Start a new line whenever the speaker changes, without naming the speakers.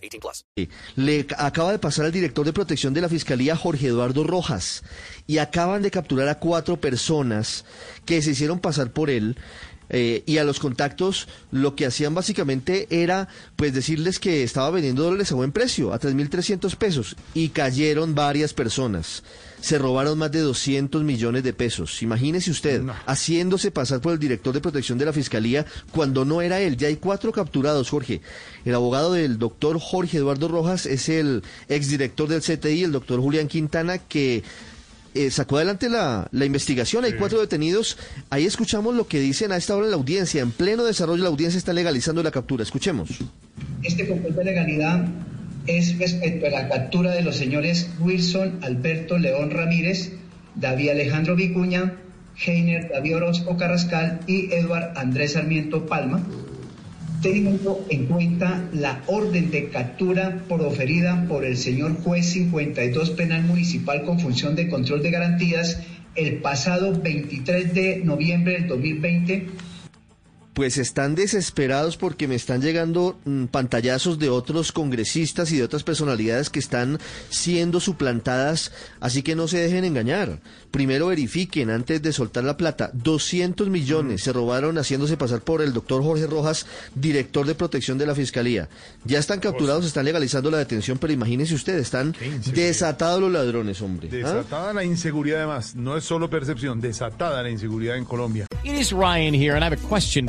18 plus.
Le acaba de pasar al director de protección de la Fiscalía, Jorge Eduardo Rojas, y acaban de capturar a cuatro personas que se hicieron pasar por él. Eh, y a los contactos lo que hacían básicamente era pues decirles que estaba vendiendo dólares a buen precio, a 3.300 pesos, y cayeron varias personas. Se robaron más de 200 millones de pesos. Imagínese usted, haciéndose pasar por el director de protección de la Fiscalía cuando no era él. Ya hay cuatro capturados, Jorge. El abogado del doctor Jorge Eduardo Rojas es el exdirector del CTI, el doctor Julián Quintana, que eh, sacó adelante la, la investigación. Hay cuatro detenidos. Ahí escuchamos lo que dicen a esta hora en la audiencia. En pleno desarrollo, la audiencia está legalizando la captura. Escuchemos.
Este control de legalidad es respecto a la captura de los señores Wilson Alberto León Ramírez, David Alejandro Vicuña, Heiner David Orozco Carrascal y Eduard Andrés Sarmiento Palma, teniendo en cuenta la orden de captura proferida por el señor juez 52 penal municipal con función de control de garantías el pasado 23 de noviembre del 2020
Pues están desesperados porque me están llegando mm, pantallazos de otros congresistas y de otras personalidades que están siendo suplantadas, así que no se dejen engañar. Primero verifiquen antes de soltar la plata. 200 millones se robaron haciéndose pasar por el doctor Jorge Rojas, director de protección de la Fiscalía. Ya están capturados, están legalizando la detención, pero imagínense ustedes, están desatados los ladrones, hombre. ¿Ah?
Desatada la inseguridad además, no es solo percepción, desatada la inseguridad en Colombia.
It is Ryan here, and I have a question